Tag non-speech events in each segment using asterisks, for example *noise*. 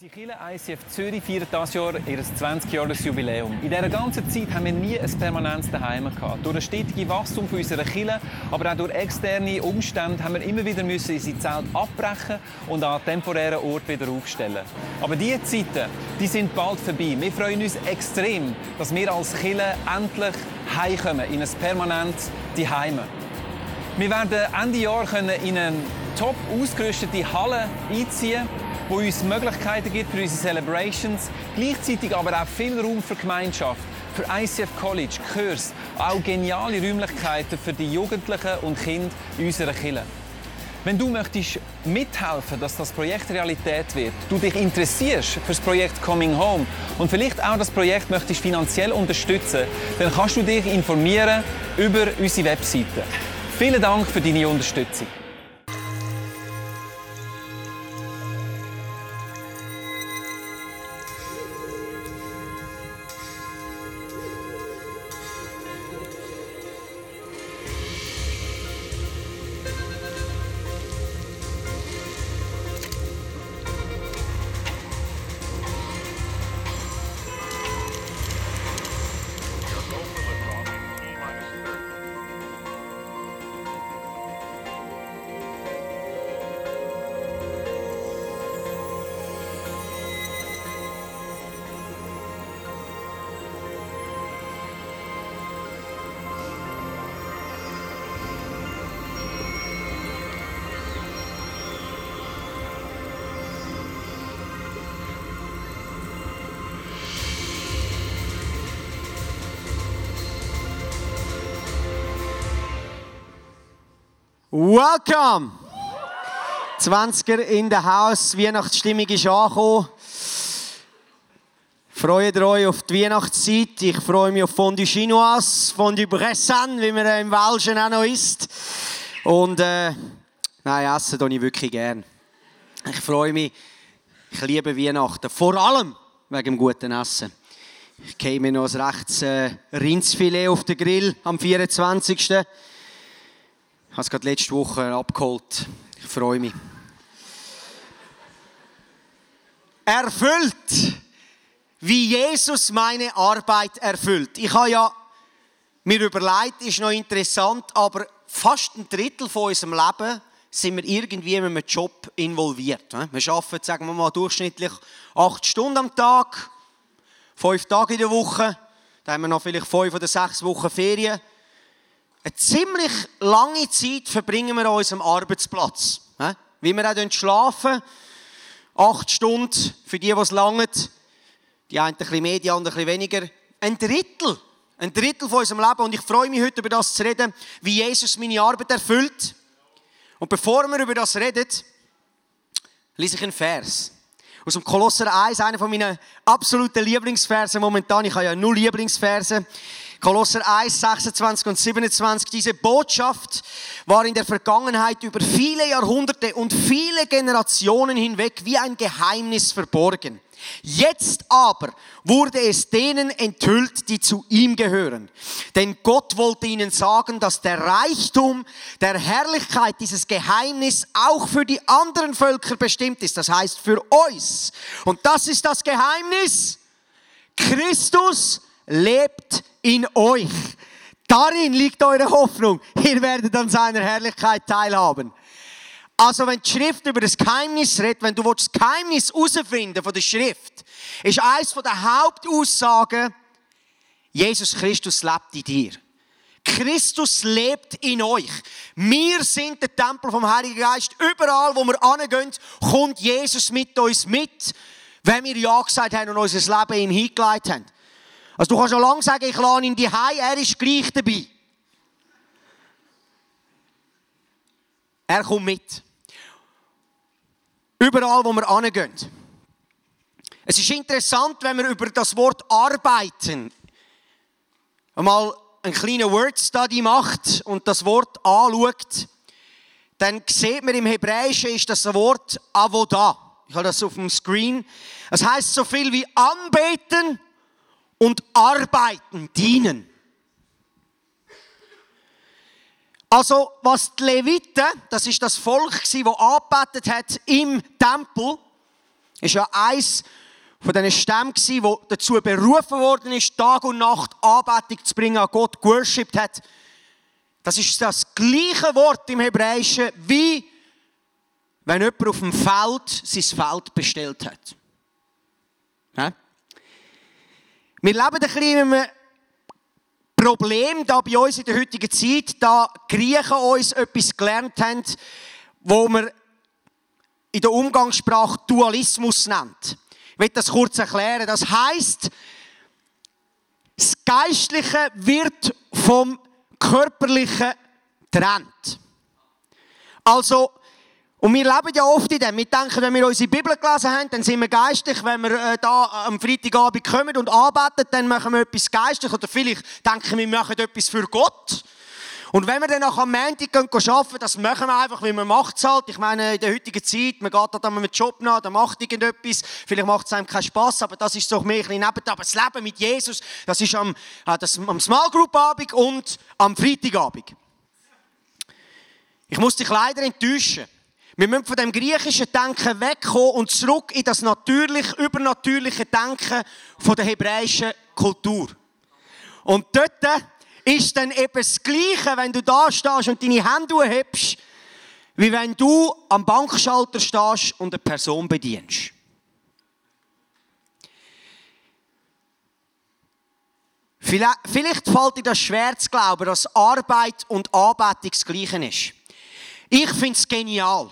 Unsere Kirche ICF Zürich feiert dieses Jahr ihr 20-jähriges Jubiläum. In dieser ganzen Zeit haben wir nie ein permanentes Daheim gehabt. Durch das stetige Wachstum unserer Kirche, aber auch durch externe Umstände haben wir immer wieder müssen unsere Zelt abbrechen und an temporären Ort wieder aufstellen. Aber diese Zeiten, die sind bald vorbei. Wir freuen uns extrem, dass wir als Kirche endlich heimkommen in ein permanentes Daheim. Wir werden Ende Jahr können in eine top ausgerüstete Halle einziehen wo uns Möglichkeiten gibt für unsere Celebrations, gleichzeitig aber auch viel Raum für Gemeinschaft, für ICF College, Kurs, auch geniale Räumlichkeiten für die Jugendlichen und Kinder in unserer Kirche. Wenn du möchtest mithelfen, dass das Projekt Realität wird, du dich interessierst für das Projekt Coming Home und vielleicht auch das Projekt möchtest finanziell unterstützen, dann kannst du dich informieren über unsere Webseite. Vielen Dank für deine Unterstützung. Welcome! 20er in der Haus, Weihnachtsstimmung ist angekommen. Freut euch auf die Weihnachtszeit. Ich freue mich auf Fondue Chinoise, Fondue Bressan, wie man im Welschen auch noch isst. Und äh, nein, essen tue ich wirklich gern. Ich freue mich. Ich liebe Weihnachten. Vor allem wegen dem guten Essen. Ich gehe mir noch ein rechtes äh, Rindsfilet auf den Grill am 24. Ich habe es gerade letzte Woche abgeholt. Ich freue mich. Erfüllt, wie Jesus meine Arbeit erfüllt. Ich habe ja mir überlegt, ist noch interessant, aber fast ein Drittel von unserem Leben sind wir irgendwie in einem Job involviert. Wir arbeiten, sagen wir mal, durchschnittlich acht Stunden am Tag, fünf Tage in der Woche, dann haben wir noch vielleicht fünf oder sechs Wochen Ferien. Eine ziemlich lange Zeit verbringen wir an unserem Arbeitsplatz. Wie wir auch schlafen, acht Stunden für die, die es langt, die einen ein bisschen mehr, die anderen ein bisschen weniger. Ein Drittel, ein Drittel von unserem Leben. Und ich freue mich heute über das zu reden, wie Jesus meine Arbeit erfüllt. Und bevor wir über das reden, lese ich einen Vers. Aus dem Kolosser 1, einer von meinen absoluten Lieblingsversen momentan. Ich habe ja null Lieblingsverse. Kolosser 1, 26 und 27. Diese Botschaft war in der Vergangenheit über viele Jahrhunderte und viele Generationen hinweg wie ein Geheimnis verborgen. Jetzt aber wurde es denen enthüllt, die zu ihm gehören. Denn Gott wollte ihnen sagen, dass der Reichtum der Herrlichkeit dieses Geheimnis auch für die anderen Völker bestimmt ist. Das heißt für uns. Und das ist das Geheimnis. Christus lebt in euch. Darin liegt eure Hoffnung. Ihr werdet an seiner Herrlichkeit teilhaben. Also wenn die Schrift über das Geheimnis redet, wenn du das Geheimnis herausfinden von der Schrift, ist eines der Hauptaussagen, Jesus Christus lebt in dir. Christus lebt in euch. Wir sind der Tempel vom Heiligen Geist. Überall, wo wir angehen, kommt Jesus mit uns mit, wenn wir Ja gesagt haben und unser Leben ihm hingelegt haben. Also du kannst schon lange sagen, ich lade ihn die er ist gleich dabei. Er kommt mit. Überall, wo wir angehen. Es ist interessant, wenn wir über das Wort arbeiten einmal einen kleinen Word Study macht und das Wort anschaut, dann sieht man im Hebräischen ist das Wort Avodah. Ich habe das auf dem Screen. Es heißt so viel wie anbeten und arbeiten, dienen. Also, was die Leviten, das ist das Volk, das angebetet hat im Tempel, ist ja eins von diesen Stämmen, wo dazu berufen worden ist, Tag und Nacht Anbetung zu bringen, an Gott geworshipped hat. Das ist das gleiche Wort im Hebräischen, wie wenn jemand auf dem Feld sein Feld bestellt hat. Ja? Wir leben ein bisschen in einem Problem da bei uns in der heutigen Zeit, da Griechen uns etwas gelernt haben, wo man in der Umgangssprache Dualismus nennt. Ich will das kurz erklären. Das heißt, das Geistliche wird vom Körperlichen trennt. Also, und wir leben ja oft in dem. Wir denken, wenn wir unsere Bibel gelesen haben, dann sind wir geistlich. Wenn wir äh, da am Freitagabend kommen und arbeiten, dann machen wir etwas geistlich. Oder vielleicht denken wir, wir machen etwas für Gott. Und wenn wir dann nach am Montag gehen, gehen arbeiten, das machen wir einfach, weil man macht es halt. Ich meine, in der heutigen Zeit, man geht da dann mit Job nach, dann macht irgendetwas. Vielleicht macht es einem keinen Spass, aber das ist doch mehr ein bisschen neben. Aber das Leben mit Jesus, das ist am, äh, das, am Small Group Abend und am Freitagabend. Ich muss dich leider enttäuschen. Wir müssen von dem griechischen Denken wegkommen und zurück in das natürlich, übernatürliche Denken von der hebräischen Kultur. Und dort ist dann eben das Gleiche, wenn du da stehst und deine Hände hebst, wie wenn du am Bankschalter stehst und eine Person bedienst. Vielleicht, fällt dir das schwer zu glauben, dass Arbeit und Anbetung das Gleiche ist. Ich finde es genial.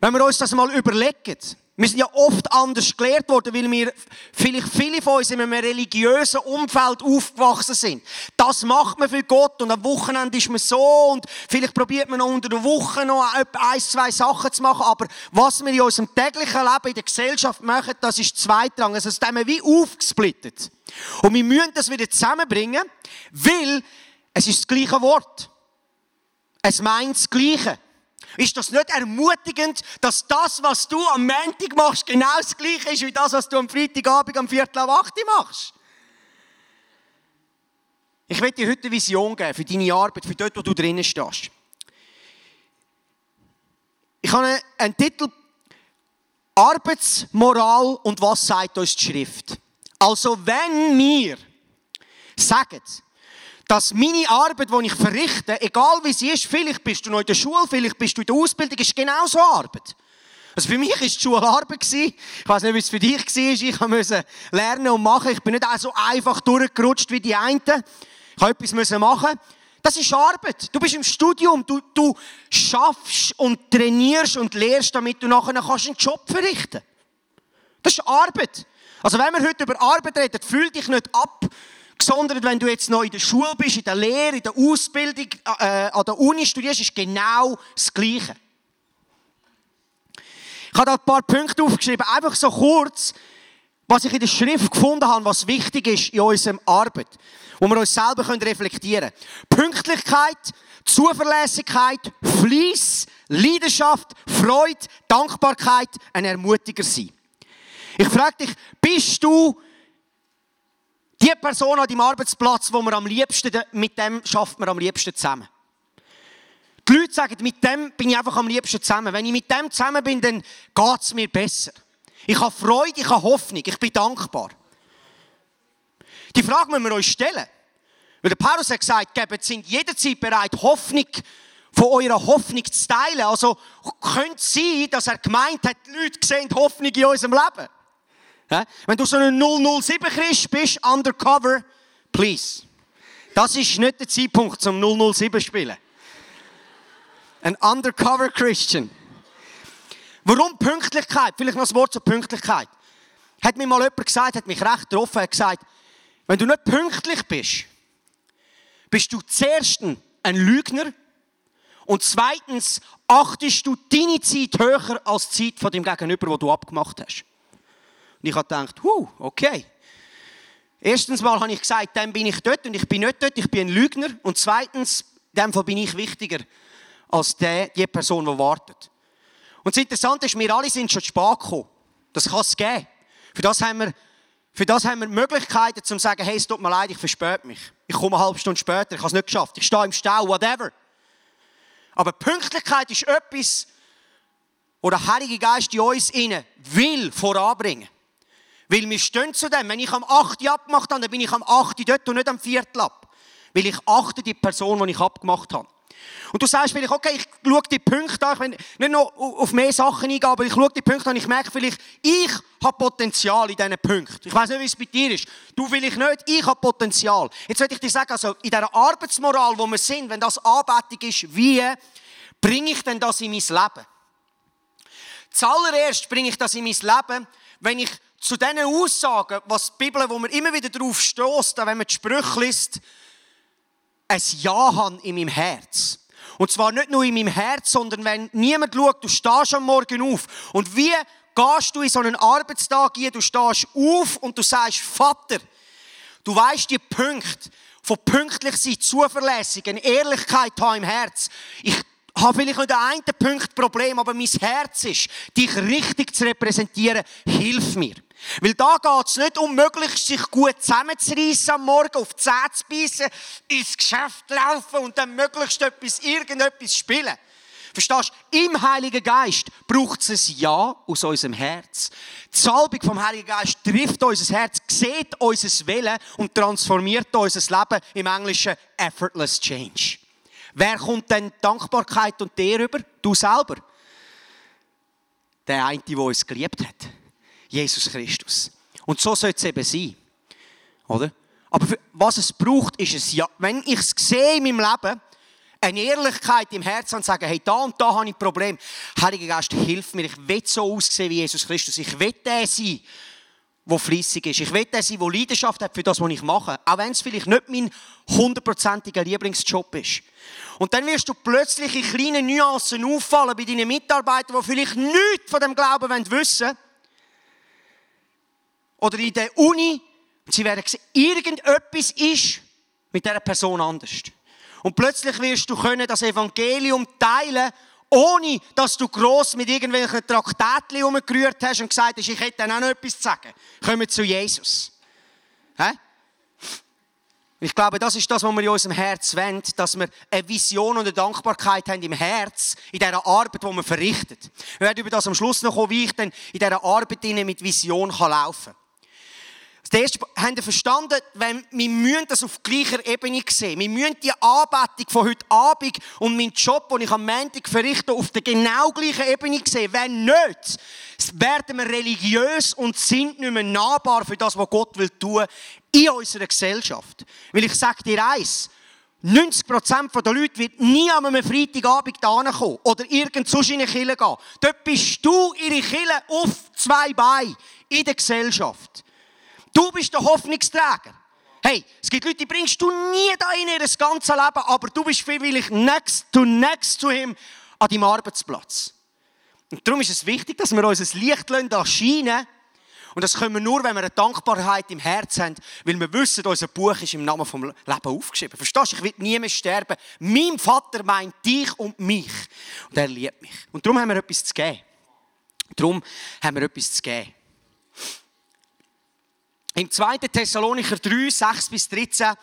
Wenn wir uns das mal überlegen, wir sind ja oft anders gelehrt worden, weil wir vielleicht viele von uns in einem religiösen Umfeld aufgewachsen sind. Das macht man für Gott und am Wochenende ist man so und vielleicht probiert man noch unter der Woche noch ein, zwei Sachen zu machen, aber was wir in unserem täglichen Leben in der Gesellschaft machen, das ist zweitrangig. Also das haben wie aufgesplittet. Und wir müssen das wieder zusammenbringen, weil es ist das gleiche Wort. Es meint das Gleiche. Ist das nicht ermutigend, dass das, was du am Montag machst, genau das gleiche ist wie das, was du am Freitagabend am Viertel ab 8 machst? Ich werde dir heute eine Vision geben für deine Arbeit, für dort, wo du drinnen stehst. Ich habe einen Titel Arbeitsmoral und was sagt uns die Schrift? Also wenn wir sagen, dass meine Arbeit, die ich verrichte, egal wie sie ist, vielleicht bist du noch in der Schule, vielleicht bist du in der Ausbildung, ist genauso Arbeit. Also für mich war die Schule Arbeit. Ich weiß nicht, wie es für dich war. Ich musste lernen und machen. Ich bin nicht auch so einfach durchgerutscht wie die einen. Ich musste etwas machen. Das ist Arbeit. Du bist im Studium. Du, du schaffst und trainierst und lehrst, damit du nachher einen Job verrichten kannst. Das ist Arbeit. Also wenn wir heute über Arbeit reden, fühl dich nicht ab sondern wenn du jetzt noch in der Schule bist, in der Lehre, in der Ausbildung, äh, an der Uni studierst, ist genau das Gleiche. Ich habe da ein paar Punkte aufgeschrieben, einfach so kurz, was ich in der Schrift gefunden habe, was wichtig ist in unserer Arbeit, wo wir uns selber reflektieren können. Pünktlichkeit, Zuverlässigkeit, Fleiss, Leidenschaft, Freude, Dankbarkeit, ein Ermutiger sein. Ich frage dich, bist du die Person an deinem Arbeitsplatz, wo man am liebsten, mit dem schafft man am liebsten zusammen. Die Leute sagen, mit dem bin ich einfach am liebsten zusammen. Wenn ich mit dem zusammen bin, dann geht es mir besser. Ich habe Freude, ich habe Hoffnung, ich bin dankbar. Die Frage müssen wir uns stellen. Weil der Paulus hat gesagt, gebt sind jederzeit bereit, Hoffnung von eurer Hoffnung zu teilen. Also könnte es sein, dass er gemeint hat, die Leute sehen Hoffnung in unserem Leben. Wenn du so ein 007 Christ bist, undercover, please. Das ist nicht der Zeitpunkt zum 007 spielen. Ein undercover Christian. Warum Pünktlichkeit? Vielleicht noch das Wort zur Pünktlichkeit. Hat mir mal jemand gesagt, hat mich recht getroffen, hat gesagt, wenn du nicht pünktlich bist, bist du zuerst ein Lügner und zweitens achtest du deine Zeit höher als die Zeit von dem Gegenüber, wo du abgemacht hast. Und ich habe gedacht, huh, okay. Erstens mal habe ich gesagt, dann bin ich dort und ich bin nicht dort, ich bin ein Lügner. Und zweitens, dem Fall bin ich wichtiger als die, die Person, die wartet. Und das Interessante ist, wir alle sind schon zu spät gekommen. Das kann es geben. Für das haben wir, für das haben wir Möglichkeiten, zu sagen, hey, es tut mir leid, ich verspäte mich. Ich komme eine halbe Stunde später, ich habe es nicht geschafft. Ich stehe im Stau, whatever. Aber Pünktlichkeit ist etwas, wo der Heilige Geist in uns innen will voranbringen. Weil wir stehen zu dem. Wenn ich am 8. abgemacht habe, dann bin ich am 8. dort und nicht am 4. ab. Weil ich achte die Person, die ich abgemacht habe. Und du sagst vielleicht, okay, ich schaue die Punkte an, ich will nicht noch auf mehr Sachen eingehen, aber ich schaue die Punkte an und ich merke vielleicht, ich habe Potenzial in diesen Punkten. Ich weiß nicht, wie es bei dir ist. Du vielleicht nicht, ich habe Potenzial. Jetzt will ich dir sagen, also in dieser Arbeitsmoral, wo wir sind, wenn das Anbetung ist, wie bringe ich denn das in mein Leben? Zuallererst bringe ich das in mein Leben, wenn ich zu diesen Aussagen, was die Bibel, wo man immer wieder darauf stößt, wenn man die Sprüche liest, ein Ja haben in meinem Herz. Und zwar nicht nur in meinem Herz, sondern wenn niemand schaut, du stehst am Morgen auf. Und wie gehst du in so einen Arbeitstag ein? Du stehst auf und du sagst, Vater, du weißt die Punkte von pünktlich sein, zuverlässig, eine Ehrlichkeit haben im Herz. Ich habe vielleicht nicht einen Punkt Problem, aber mein Herz ist, dich richtig zu repräsentieren. Hilf mir. Weil da geht es nicht um möglichst sich gut zusammenzureissen am Morgen, auf die Zähne zu beißen, ins Geschäft laufen und dann möglichst etwas, irgendetwas spielen. Verstehst du? Im Heiligen Geist braucht es ein Ja aus unserem Herz. Die Salbung vom Heiligen Geist trifft unser Herz, sieht unser Willen und transformiert unser Leben im Englischen effortless change. Wer kommt denn Dankbarkeit und dir über? Du selber. Der eine, der uns geliebt hat. Jesus Christus. Und so soll es eben sein. Oder? Aber für, was es braucht, ist es ja, wenn ich es sehe in meinem Leben, eine Ehrlichkeit im Herzen und sagen, hey, da und da habe ich ein Problem. Heiliger Geist, hilf mir. Ich will so aussehen wie Jesus Christus. Ich will der sein, der fließig ist. Ich will der sein, der Leidenschaft hat für das, was ich mache. Auch wenn es vielleicht nicht mein hundertprozentiger Lieblingsjob ist. Und dann wirst du plötzlich in kleinen Nuancen auffallen bei deinen Mitarbeitern, die vielleicht nichts von dem Glauben wissen wollen oder in der Uni, sie werden sehen, irgendetwas ist mit dieser Person anders. Und plötzlich wirst du können das Evangelium teilen, ohne dass du gross mit irgendwelchen Traktätchen umgerührt hast und gesagt hast, ich hätte dann auch noch etwas zu sagen. Kommen zu Jesus. Hä? Ich glaube, das ist das, was wir in unserem Herz wollen, dass wir eine Vision und eine Dankbarkeit haben im Herz, in dieser Arbeit, die wir verrichtet. Wir werden über das am Schluss noch kommen, wie ich dann in dieser Arbeit mit Vision laufen kann. Das erste, haben wir verstanden, wenn, wir müssen das auf gleicher Ebene sehen. Wir müssen die Anbetung von heute Abend und meinen Job, den ich am Montag verrichte, auf der genau gleichen Ebene sehen. Wenn nicht, werden wir religiös und sind nicht mehr nahbar für das, was Gott will tun in unserer Gesellschaft. Weil ich sage dir eins, 90% der Leute wird nie an einem Freitagabend kommen oder irgend sonst in eine Kirche gehen. Dort bist du ihre Kirche auf zwei Beinen in der Gesellschaft. Du bist der Hoffnungsträger. Hey, es gibt Leute, die bringst du nie da in ihr ganzes Leben, aber du bist freiwillig next to next zu ihm an deinem Arbeitsplatz. Und darum ist es wichtig, dass wir uns ein Licht erscheinen und das können wir nur, wenn wir eine Dankbarkeit im Herzen haben, weil wir wissen, unser Buch ist im Namen vom Leben aufgeschrieben. Verstehst du? Ich will nie mehr sterben. Mein Vater meint dich und mich. Und er liebt mich. Und darum haben wir etwas zu geben. Darum haben wir etwas zu geben. Im 2. Thessalonicher 3, 6 bis 13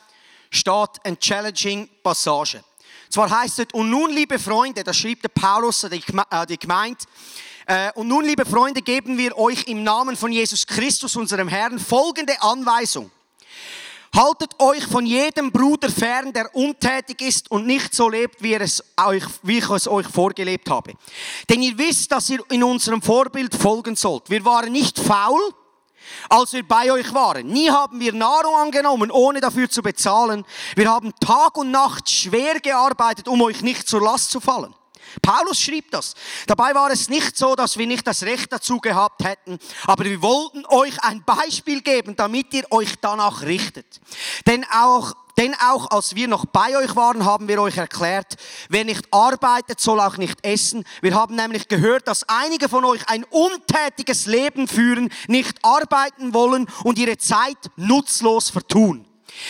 steht eine challenging Passage. Zwar heißt es, und nun, liebe Freunde, das schrieb der Paulus an die äh, Gemeinde, äh, und nun, liebe Freunde, geben wir euch im Namen von Jesus Christus, unserem Herrn, folgende Anweisung. Haltet euch von jedem Bruder fern, der untätig ist und nicht so lebt, wie, es euch, wie ich es euch vorgelebt habe. Denn ihr wisst, dass ihr in unserem Vorbild folgen sollt. Wir waren nicht faul, als wir bei euch waren. Nie haben wir Nahrung angenommen, ohne dafür zu bezahlen. Wir haben Tag und Nacht schwer gearbeitet, um euch nicht zur Last zu fallen. Paulus schrieb das. Dabei war es nicht so, dass wir nicht das Recht dazu gehabt hätten, aber wir wollten euch ein Beispiel geben, damit ihr euch danach richtet. Denn auch denn auch als wir noch bei euch waren, haben wir euch erklärt, wer nicht arbeitet, soll auch nicht essen. Wir haben nämlich gehört, dass einige von euch ein untätiges Leben führen, nicht arbeiten wollen und ihre Zeit nutzlos vertun.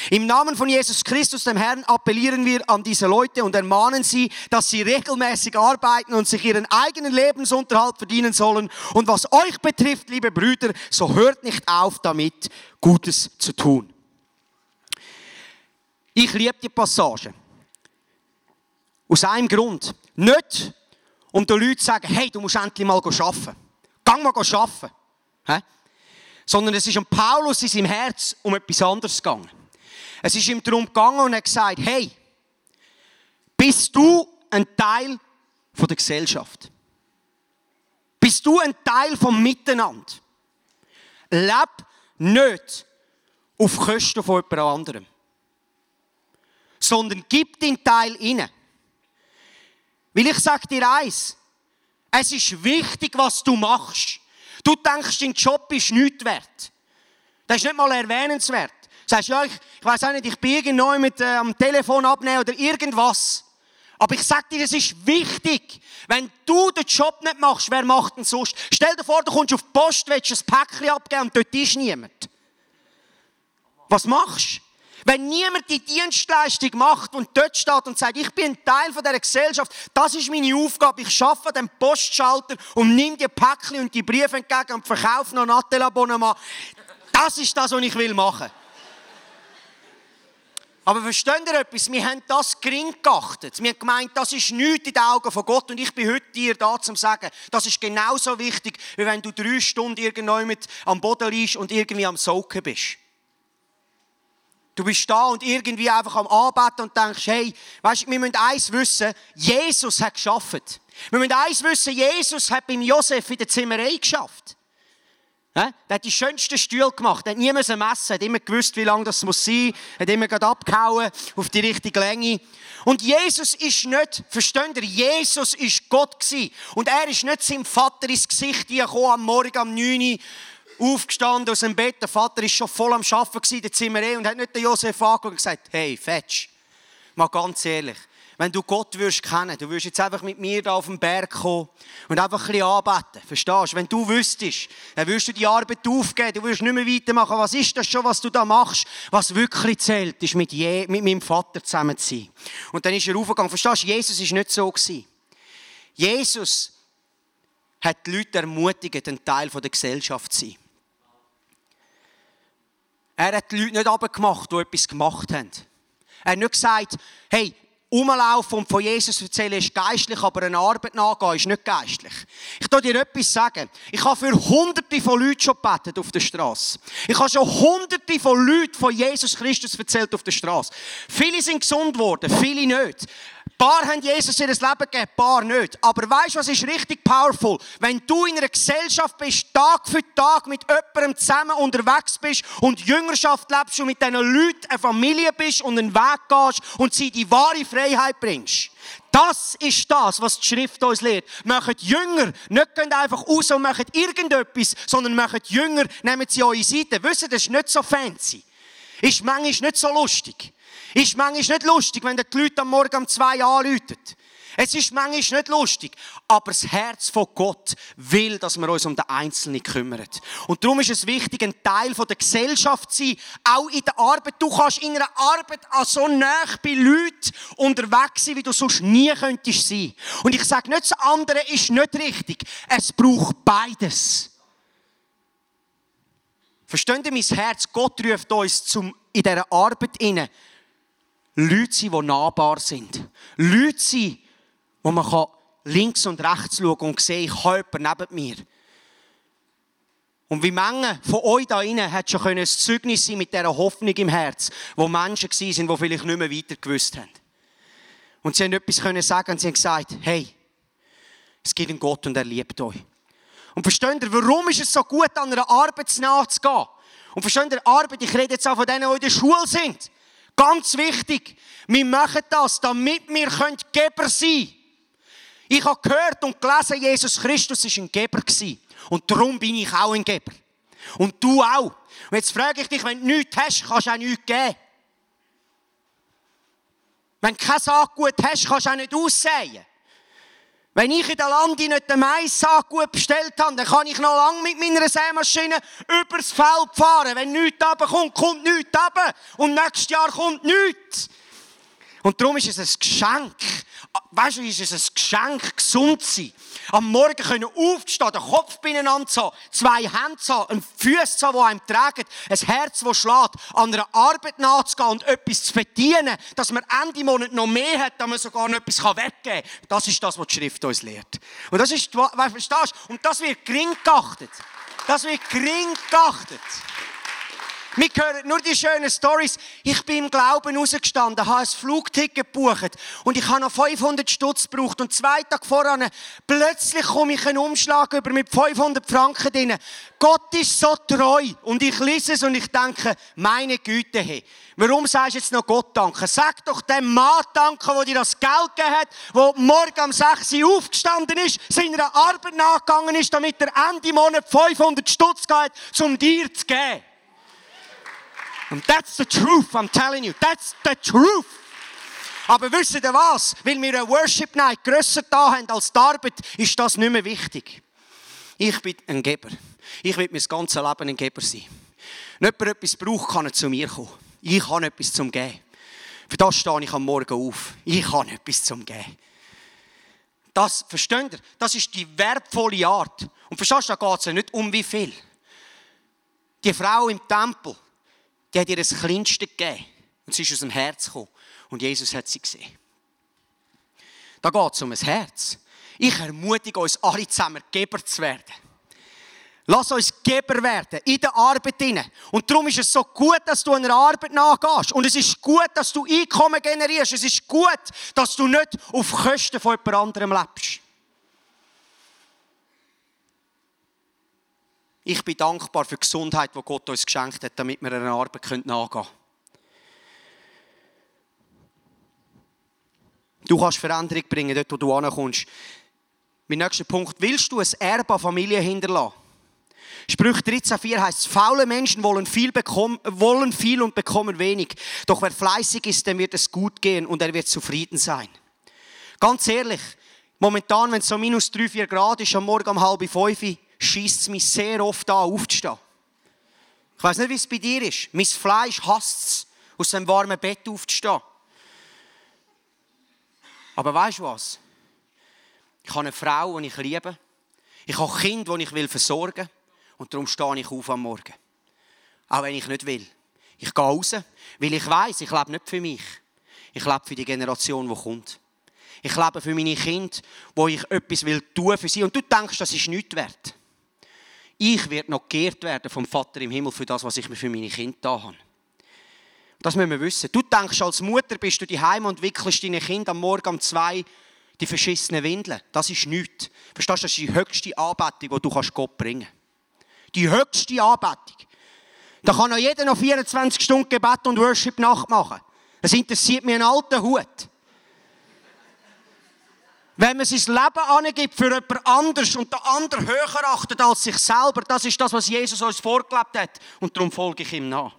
Im Namen von Jesus Christus, dem Herrn, appellieren wir an diese Leute und ermahnen sie, dass sie regelmäßig arbeiten und sich ihren eigenen Lebensunterhalt verdienen sollen. Und was euch betrifft, liebe Brüder, so hört nicht auf damit, Gutes zu tun. Ich liebe die Passage. Aus einem Grund. Nicht, um den Leuten zu sagen, hey, du musst endlich mal arbeiten. Gang mal arbeiten. Sondern es ist um Paulus in seinem Herz um etwas anderes gegangen. Es ist ihm darum gegangen und er hat gesagt, hey, bist du ein Teil von der Gesellschaft? Bist du ein Teil vom Miteinander? Leb nicht auf Kosten von jemand anderem, sondern gib deinen Teil inne. Weil ich sage dir eins, es ist wichtig, was du machst. Du denkst, dein Job ist nichts wert. Das ist nicht mal erwähnenswert. Sagst, ja, ich, ich weiß auch nicht, ich bin irgendwo mit äh, am Telefon abnehmen oder irgendwas. Aber ich sag dir, es ist wichtig. Wenn du den Job nicht machst, wer macht denn sonst? Stell dir vor, du kommst auf die Post, willst ein Päckchen abgeben und dort ist niemand. Was machst du? Wenn niemand die Dienstleistung macht und dort steht und sagt, ich bin Teil von dieser Gesellschaft, das ist meine Aufgabe, ich schaffe den Postschalter und nehme die Päckchen und die Briefe entgegen und verkaufe noch ein Nattel-Abonnement. Das ist das, was ich will machen. Aber versteht ihr etwas? Wir haben das gering geachtet. Wir haben gemeint, das ist nichts in den Augen von Gott. Und ich bin heute dir da, zum zu sagen, das ist genauso wichtig, wie wenn du drei Stunden irgendwo mit am Boden liegst und irgendwie am Socken bist. Du bist da und irgendwie einfach am Arbeiten und denkst, hey, weißt du, wir müssen eins wissen, Jesus hat geschafft. Wir müssen eins wissen, Jesus hat beim Josef in der Zimmerei geschafft. Der hat die schönsten Stühle gemacht, er hat nie messen, hat immer gewusst, wie lang das muss sein, hat immer gerade abgehauen auf die richtige Länge. Und Jesus ist nicht, versteht ihr, Jesus ist Gott gewesen. Und er ist nicht seinem Vater ins Gesicht gekommen am Morgen um 9 Uhr, aufgestanden aus dem Bett. Der Vater ist schon voll am Arbeiten in der Zimmerei und hat nicht den Josef angeguckt und gesagt, hey, Fetsch, mal ganz ehrlich, wenn du Gott würdest kennen, du würdest jetzt einfach mit mir da auf den Berg kommen und einfach ein bisschen anbeten. Verstehst du? Wenn du wüsstest, dann würdest du die Arbeit aufgeben, du würdest nicht mehr weitermachen. Was ist das schon, was du da machst? Was wirklich zählt, ist mit, Je mit meinem Vater zusammen zu sein. Und dann ist er aufgegangen. Verstehst du? Jesus ist nicht so gewesen. Jesus hat die Leute ermutigt, ein Teil der Gesellschaft zu sein. Er hat die Leute nicht abgemacht, die etwas gemacht haben. Er hat nicht gesagt, hey, rumlaufen und von Jesus erzählen ist geistlich, aber eine Arbeit nachgehen ist nicht geistlich. Ich kann dir etwas sagen. Ich habe für hunderte von Leuten schon gebetet auf der Straße. Ich habe schon hunderte von Leuten von Jesus Christus erzählt auf der Straße. Viele sind gesund geworden, viele nicht. Paar haben Jesus ihr Leben gegeben, paar nicht. Aber weißt du, was ist richtig powerful? Wenn du in einer Gesellschaft bist, Tag für Tag mit jemandem zusammen unterwegs bist und Jüngerschaft lebst und mit diesen Leuten eine Familie bist und einen Weg gehst und sie die wahre Freiheit bringst. Das ist das, was die Schrift uns lehrt. Macht Jünger, nicht einfach raus und machen irgendetwas, sondern macht Jünger, nehmen sie eure Seite. Wisst ihr, das ist nicht so fancy. Ist manchmal nicht so lustig. Ist manchmal nicht lustig, wenn die Leute am Morgen um zwei anrufen. Es ist manchmal nicht lustig, aber das Herz von Gott will, dass wir uns um den Einzelnen kümmern. Und darum ist es wichtig, ein Teil der Gesellschaft zu sein, auch in der Arbeit. Du kannst in einer Arbeit so nah bei Leuten unterwegs sein, wie du sonst nie könntest sein. Und ich sage nicht, das andere ist nicht richtig. Es braucht beides. Versteht ihr mein Herz? Gott ruft uns zum, in dieser Arbeit inne Leute sind, die nahbar sind. Leute sind, wo man links und rechts schauen und sehen, ich habe jemanden neben mir. Und wie Menge von euch da drinnen hat schon ein Zeugnis sein mit dieser Hoffnung im Herz, wo Menschen waren, die vielleicht nicht mehr weiter gewusst haben. Und sie haben etwas können sagen und sie haben gesagt, hey, es gibt einen Gott und er liebt euch. Und versteht ihr, warum ist es so gut, an einer Arbeit nachzugehen? Und versteht ihr, Arbeit, ich rede jetzt auch von denen, die in der Schule sind. Ganz wichtig, wir machen das, damit wir Geber sein können. Ich habe gehört und gelesen, Jesus Christus war ein Geber. Und darum bin ich auch ein Geber. Und du auch. Und jetzt frage ich dich, wenn du nichts hast, kannst du auch nichts geben. Wenn du kein Saatgut hast, kannst du auch nicht aussäen. Wenn ich in der Lande nicht den Mais-Saatgut bestellt habe, dann kann ich noch lange mit meiner Sämaschine übers Feld fahren. Wenn nichts runterkommt, kommt nichts runter. Und nächstes Jahr kommt nichts. Und darum ist es ein Geschenk. Weißt du, ist es ein Geschenk, gesund zu sein. Am Morgen können aufstehen, den Kopf beieinander zu haben, zwei Hände zu haben, Füße zu haben, die einem tragen, ein Herz, das schlägt, an einer Arbeit nachzugehen und etwas zu verdienen, dass man Ende Monat noch mehr hat, dass man sogar noch etwas weggeben kann. Das ist das, was die Schrift uns lehrt. Und das ist, verstehst du? Und das wird gering geachtet. Das wird gering geachtet. Wir hören nur die schönen Stories. Ich bin im Glauben rausgestanden, habe ein Flugticket gebucht und ich habe noch 500 Stutz gebraucht und zwei Tage voran plötzlich komme ich einen Umschlag über mit 500 Franken drin. Gott ist so treu und ich lese es und ich denke, meine Güte, hey, warum sagst du jetzt noch Gott danken? Sag doch dem Mann danken, der dir das Geld gegeben hat, der morgen um 6 Uhr aufgestanden ist, seiner Arbeit nachgegangen ist, damit er Ende Monat 500 Stutz geht, um dir zu geben. And that's the truth, I'm telling you. That's the truth. Aber wisst ihr was? Weil wir eine Worship Night grösser da haben als die Arbeit, ist das nicht mehr wichtig. Ich bin ein Geber. Ich will mein ganzes Leben ein Geber sein. Wenn jemand etwas braucht, kann er zu mir kommen. Ich habe etwas zum Geben. Für das stehe ich am Morgen auf. Ich habe etwas zum Geben. Das, versteht ihr? Das ist die wertvolle Art. Und verstehst du, da geht es ja nicht um wie viel. Die Frau im Tempel, die hat ihr das Kleinste gegeben. Und sie ist aus dem Herz gekommen. Und Jesus hat sie gesehen. Da geht es um ein Herz. Ich ermutige uns alle zusammen, Geber zu werden. Lass uns Geber werden, in der Arbeit hinein. Und darum ist es so gut, dass du einer Arbeit nachgehst. Und es ist gut, dass du Einkommen generierst. Es ist gut, dass du nicht auf Kosten von jemand anderem lebst. Ich bin dankbar für die Gesundheit, die Gott uns geschenkt hat, damit wir einer Arbeit nachgehen können. Du kannst Veränderung bringen, dort wo du ankommst. Mein nächster Punkt. Willst du ein Erbe an Familie hinterlassen? Sprüch 13,4 heißt, faule Menschen wollen viel, bekommen, wollen viel und bekommen wenig. Doch wer fleißig ist, dem wird es gut gehen und er wird zufrieden sein. Ganz ehrlich, momentan, wenn es so minus 3, 4 Grad ist, am Morgen um halb fünf, schießt es mich sehr oft an, aufzustehen. Ich weiß nicht, wie es bei dir ist. Mein Fleisch hasst es, aus dem warmen Bett aufzustehen. Aber weißt du was? Ich habe eine Frau, die ich liebe. Ich habe Kinder, die ich versorgen will. Und darum stehe ich auf am Morgen. Auch wenn ich nicht will. Ich gehe raus, weil ich weiß, ich lebe nicht für mich. Ich lebe für die Generation, die kommt. Ich lebe für meine Kinder, wo ich etwas will tun für sie. Und du denkst, das ist nichts wert. Ich werde noch geehrt werden vom Vater im Himmel für das, was ich mir für meine Kinder da habe. Das müssen wir wissen. Du denkst, als Mutter bist du daheim und wickelst deine Kinder am Morgen um zwei die verschissenen Windeln. Das ist nichts. Verstehst du, das ist die höchste Anbetung, die du Gott bringen kannst. Die höchste Anbetung. Da kann noch jeder noch 24 Stunden Gebet und Worship nachmachen. Das interessiert mir einen alten Hut. Wenn man sein Leben angibt für jemand anderes und der andere höher achtet als sich selber, das ist das, was Jesus uns vorgelebt hat. Und darum folge ich ihm nach.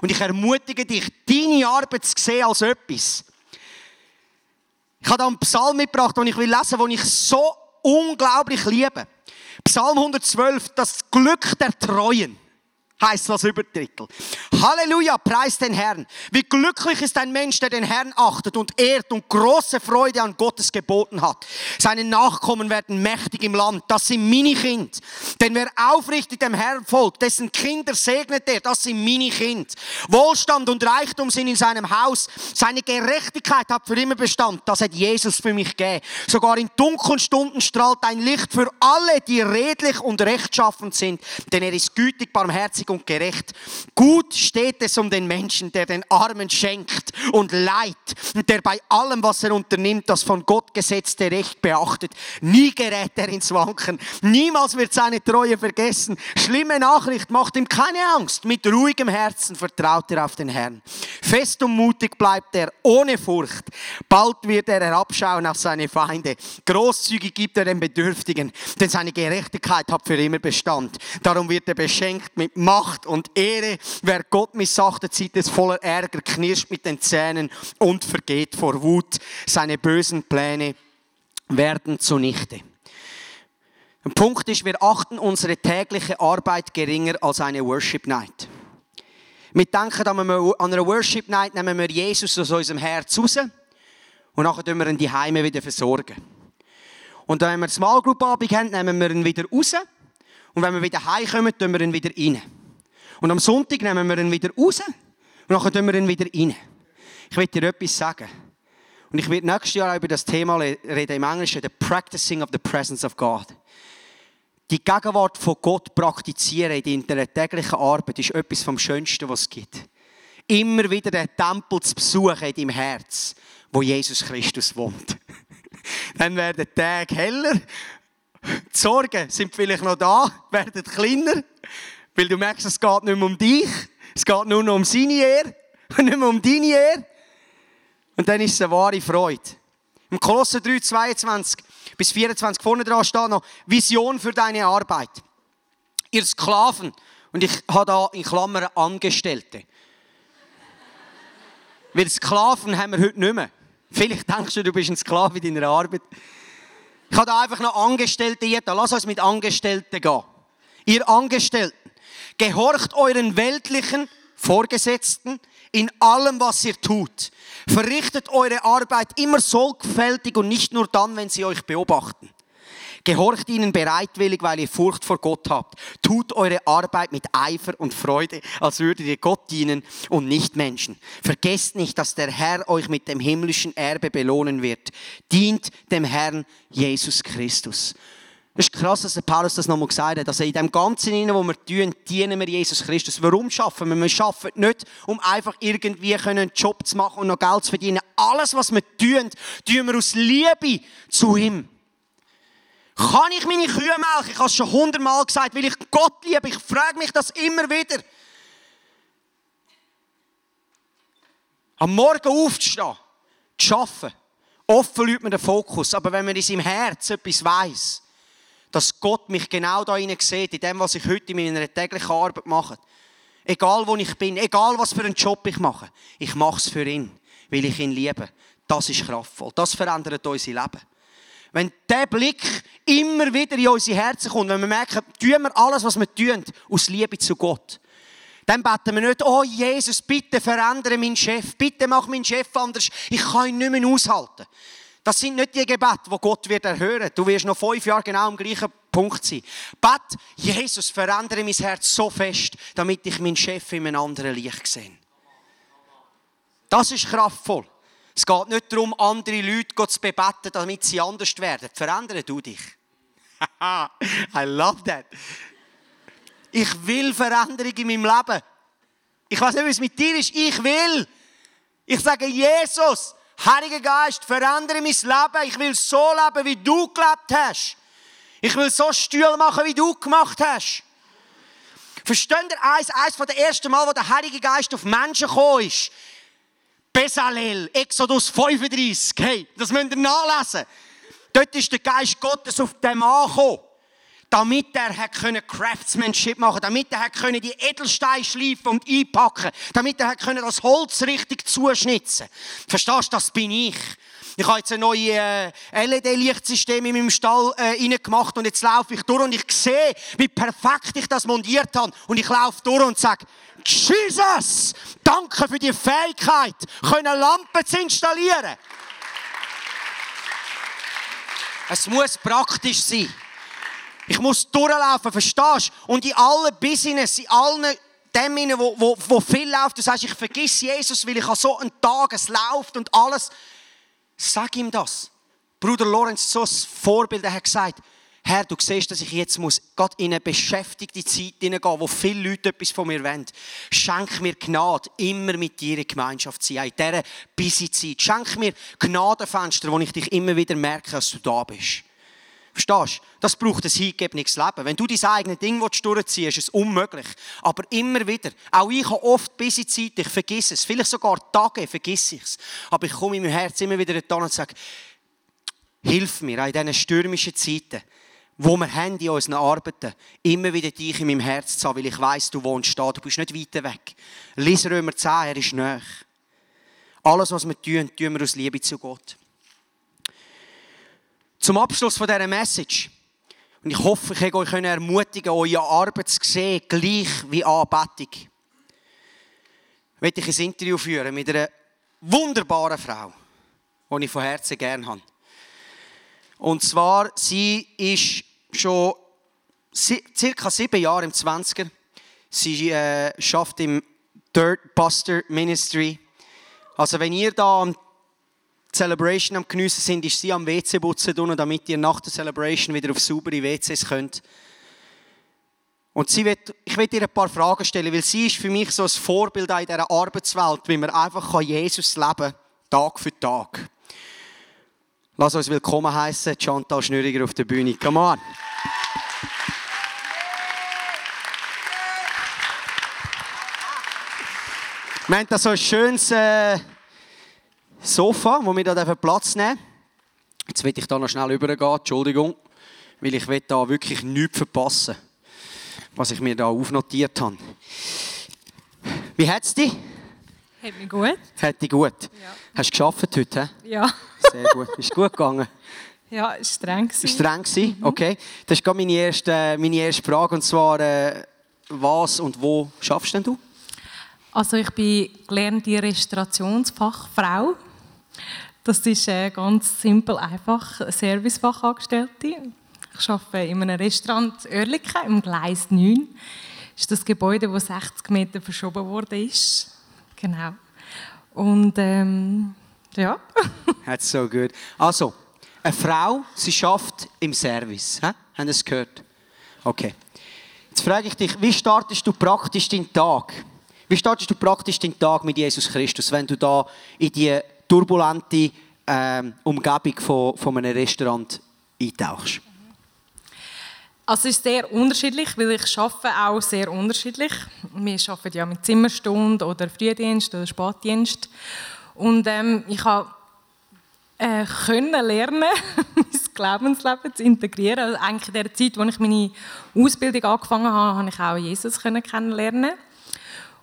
Und ich ermutige dich, deine Arbeit zu sehen als etwas. Ich habe da einen Psalm mitgebracht, den ich will lesen, den ich so unglaublich liebe. Psalm 112, das Glück der Treuen heißt das Übertitel. Halleluja, preis den Herrn. Wie glücklich ist ein Mensch, der den Herrn achtet und ehrt und große Freude an Gottes Geboten hat. Seine Nachkommen werden mächtig im Land. Das sind meine Kinder. Denn wer aufrichtig dem Herrn folgt, dessen Kinder segnet er, das sind meine Kinder. Wohlstand und Reichtum sind in seinem Haus. Seine Gerechtigkeit hat für immer Bestand. Das hat Jesus für mich gegeben. Sogar in dunklen Stunden strahlt ein Licht für alle, die redlich und rechtschaffend sind. Denn er ist gütig, barmherzig und gerecht. Gut steht es um den Menschen, der den Armen schenkt und leiht der bei allem, was er unternimmt, das von Gott gesetzte Recht beachtet. Nie gerät er ins Wanken. Niemals wird seine Treue vergessen. Schlimme Nachricht macht ihm keine Angst. Mit ruhigem Herzen vertraut er auf den Herrn. Fest und mutig bleibt er ohne Furcht. Bald wird er herabschauen auf seine Feinde. Großzügig gibt er den Bedürftigen, denn seine Gerechtigkeit hat für immer Bestand. Darum wird er beschenkt mit Macht Macht und Ehre. Wer Gott missachtet, sieht es voller Ärger, knirscht mit den Zähnen und vergeht vor Wut. Seine bösen Pläne werden zunichte. Der Punkt ist, wir achten unsere tägliche Arbeit geringer als eine Worship Night. Wir denken an einer Worship Night, nehmen wir Jesus aus unserem Herz raus und nachher tun wir ihn die Heime wieder versorgen. Und wenn wir Small Group Abend haben, nehmen wir ihn wieder raus und wenn wir wieder heimkommen, tun wir ihn wieder rein. Und am Sonntag nehmen wir ihn wieder raus und nachher tun wir ihn wieder rein. Ich will dir etwas sagen. Und ich werde nächstes Jahr über das Thema reden im Englischen, the practicing of the presence of God. Die Gegenwart von Gott praktizieren in deiner täglichen Arbeit ist etwas vom Schönsten, was es gibt. Immer wieder den Tempel zu besuchen in deinem Herz, wo Jesus Christus wohnt. *laughs* Dann werden die Tage heller, die Sorgen sind vielleicht noch da, werden kleiner, weil du merkst, es geht nicht mehr um dich, es geht nur noch um seine Ehre *laughs* und nicht mehr um deine Ehre. Und dann ist es eine wahre Freude. Im Kolosser 3, 22 bis 24 vorne dran steht noch Vision für deine Arbeit. Ihr Sklaven, und ich habe da in Klammern Angestellte. *laughs* Weil Sklaven haben wir heute nicht mehr. Vielleicht denkst du, du bist ein Sklave in deiner Arbeit. Ich habe da einfach noch Angestellte hier. Lass uns mit Angestellten gehen. Ihr Angestellten, gehorcht euren weltlichen Vorgesetzten in allem, was ihr tut. Verrichtet eure Arbeit immer sorgfältig und nicht nur dann, wenn sie euch beobachten. Gehorcht ihnen bereitwillig, weil ihr Furcht vor Gott habt. Tut eure Arbeit mit Eifer und Freude, als würdet ihr Gott dienen und nicht Menschen. Vergesst nicht, dass der Herr euch mit dem himmlischen Erbe belohnen wird. Dient dem Herrn Jesus Christus. Es ist krass, dass der Paulus das nochmal gesagt hat. Also in dem Ganzen, was wir tun, dienen wir Jesus Christus. Warum schaffen wir? Wir schaffen nicht, um einfach irgendwie einen Job zu machen und noch Geld zu verdienen. Alles, was wir tun, tun wir aus Liebe zu ihm. Kann ich meine Kühe melken? Ich habe es schon hundertmal gesagt, weil ich Gott liebe. Ich frage mich das immer wieder. Am Morgen aufzustehen, zu arbeiten. Oft verliert man den Fokus. Aber wenn man in seinem Herz etwas weiß, dass Gott mich genau da sieht, in dem, was ich heute in meiner täglichen Arbeit mache. Egal wo ich bin, egal was für einen Job ich mache, ich mache es für ihn, weil ich ihn liebe. Das ist kraftvoll. Das verändert unser Leben. Wenn der Blick immer wieder in unsere Herzen kommt, wenn wir merken, tun wir alles, was wir tun, aus Liebe zu Gott, dann beten wir nicht, oh Jesus, bitte verändere meinen Chef, bitte mach meinen Chef anders, ich kann ihn nicht mehr aushalten. Das sind nicht die Gebete, die Gott wird erhören. Du wirst noch fünf Jahre genau am gleichen Punkt sein. Bet, Jesus, verändere mein Herz so fest, damit ich meinen Chef in einem anderen Licht sehe. Das ist kraftvoll. Es geht nicht darum, andere Leute zu bebeten, damit sie anders werden. Verändere du dich. *laughs* I love that. Ich will Veränderung in meinem Leben. Ich weiß nicht, wie es mit dir ist. Ich will. Ich sage, Jesus, Heiliger Geist, verändere mein Leben. Ich will so leben, wie du gelebt hast. Ich will so Stühle machen, wie du gemacht hast. Versteht ihr eins, eins von der ersten Mal, wo der Heilige Geist auf Menschen gekommen ist? Bezalel, Exodus 35. Hey, das müsst ihr nachlesen. Dort ist der Geist Gottes auf dem Mann gekommen, damit er hat können Craftsmanship machen, damit er hat können die Edelsteine schleifen und einpacken, damit er hat können das Holz richtig zuschnitzen. Verstehst du? Das bin ich. Ich habe jetzt ein neues äh, LED-Lichtsystem in meinem Stall äh, gemacht und jetzt laufe ich durch und ich sehe, wie perfekt ich das montiert habe. Und ich laufe durch und sage, Jesus, danke für die Fähigkeit, können Lampen zu installieren. Es muss praktisch sein. Ich muss durchlaufen, verstehst du? Und in allen Business, in allen dem, wo, wo, wo viel läuft, du sagst, ich vergiss Jesus, weil ich an so einen Tag, es läuft und alles. Sag ihm das. Bruder Lorenz, so ein Vorbild, er hat gesagt, Herr, du siehst, dass ich jetzt muss Gott in eine beschäftigte Zeit hineingehen, wo viele Leute etwas von mir wollen. Schenk mir Gnade, immer mit dir in Gemeinschaft zu sein, in dieser busy Zeit. Schenk mir Gnadenfenster, wo ich dich immer wieder merke, dass du da bist. Verstehst du? Das braucht ein hingegebenes Leben. Wenn du dein eigenes Ding durchziehst, ist es unmöglich. Aber immer wieder. Auch ich habe oft busy Zeit, ich vergesse es. Vielleicht sogar Tage vergesse ich es. Aber ich komme in meinem Herz immer wieder da und sage, hilf mir in diesen stürmischen Zeiten wo wir haben in unseren Arbeiten, immer wieder dich in meinem Herz zu haben, weil ich weiss, du wohnst da, du bist nicht weit weg. Lies Römer 10, er ist näher. Alles, was wir tun, tun wir aus Liebe zu Gott. Zum Abschluss von dieser Message, und ich hoffe, ich konnte euch ermutigen, eure Arbeit zu sehen, gleich wie Anbetung, möchte ich ein Interview führen mit einer wunderbaren Frau, die ich von Herzen gerne habe. Und zwar, sie ist schon circa sieben Jahre im 20er. Sie äh, schafft im Dirt Buster Ministry. Also wenn ihr da am Celebration am geniessen sind, ist sie am WC putzen tun, damit ihr nach der Celebration wieder auf saubere WCs könnt. Und sie wird, ich will ihr ein paar Fragen stellen, weil sie ist für mich so ein Vorbild in dieser Arbeitswelt, wie man einfach Jesus leben kann, Tag für Tag. Lass uns willkommen heißen, Chantal Schnürriger auf der Bühne. Come on! Wir haben da so ein schönes äh, Sofa, wo wir da Platz nehmen dürfen. Jetzt will ich da noch schnell übergehen, Entschuldigung, weil ich will da wirklich nichts verpassen, was ich mir da aufnotiert habe. Wie hat es dich? Hat mich gut. Hat dich gut? Ja. Hast du geschafft heute? Ja. Sehr gut. Ist gut gegangen? Ja, war streng. Ist streng gewesen? Okay. Das ist gerade meine erste, meine erste Frage und zwar, äh, was und wo schaffst denn du? Also ich bin gelernte Restaurationsfachfrau. Das ist ganz simpel, einfach Servicefachangestellte. Ich arbeite in einem Restaurant Oerlikon im Gleis 9. Das ist das Gebäude, das 60 Meter verschoben wurde. Genau. Und ähm, ja. *laughs* That's so good. Also, eine Frau, sie schafft im Service. Hä? Haben Sie es gehört? Okay. Jetzt frage ich dich, wie startest du praktisch deinen Tag? Wie startest du praktisch den Tag mit Jesus Christus, wenn du da in die turbulente ähm, Umgebung von, von einem Restaurant eintauchst? Also es ist sehr unterschiedlich, weil ich arbeite auch sehr unterschiedlich. Wir arbeiten ja mit Zimmerstunde oder Frühdienst oder Spätdienst. Und ähm, ich habe äh, können lernen, *laughs* mein Glaubensleben zu integrieren. Also eigentlich in der Zeit, als ich meine Ausbildung angefangen habe, habe ich auch Jesus kennenlernen.